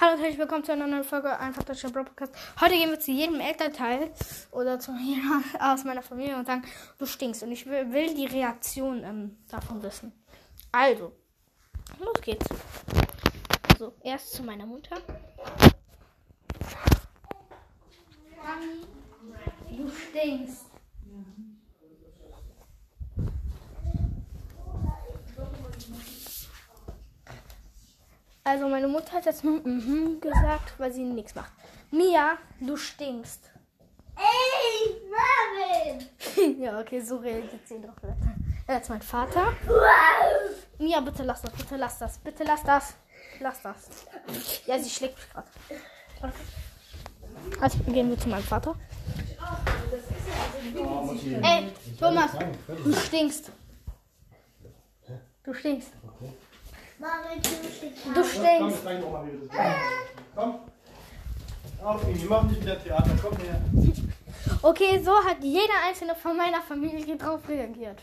Hallo und herzlich willkommen zu einer neuen Folge Einfach Deutscher Podcast. Heute gehen wir zu jedem Elternteil oder zu jemandem aus meiner Familie und sagen, du stinkst. Und ich will, die Reaktion ähm, davon wissen. Also, los geht's. So, erst zu meiner Mutter. Mami, du stinkst. Also meine Mutter hat jetzt nur mhm gesagt, weil sie nichts macht. Mia, du stinkst. Ey, Marvin! ja, okay, so reagiert sie drauf. Jetzt mein Vater. Mia, bitte lass das, bitte lass das, bitte lass das. Lass das. Ja, sie schlägt mich gerade. Also gehen wir zu meinem Vater. Ey, Thomas, du stinkst. Du stinkst. Marvin, du stinkst. Komm. Auf ihn, wir machen nicht wieder Theater. Komm her. Okay, so hat jeder einzelne von meiner Familie drauf reagiert.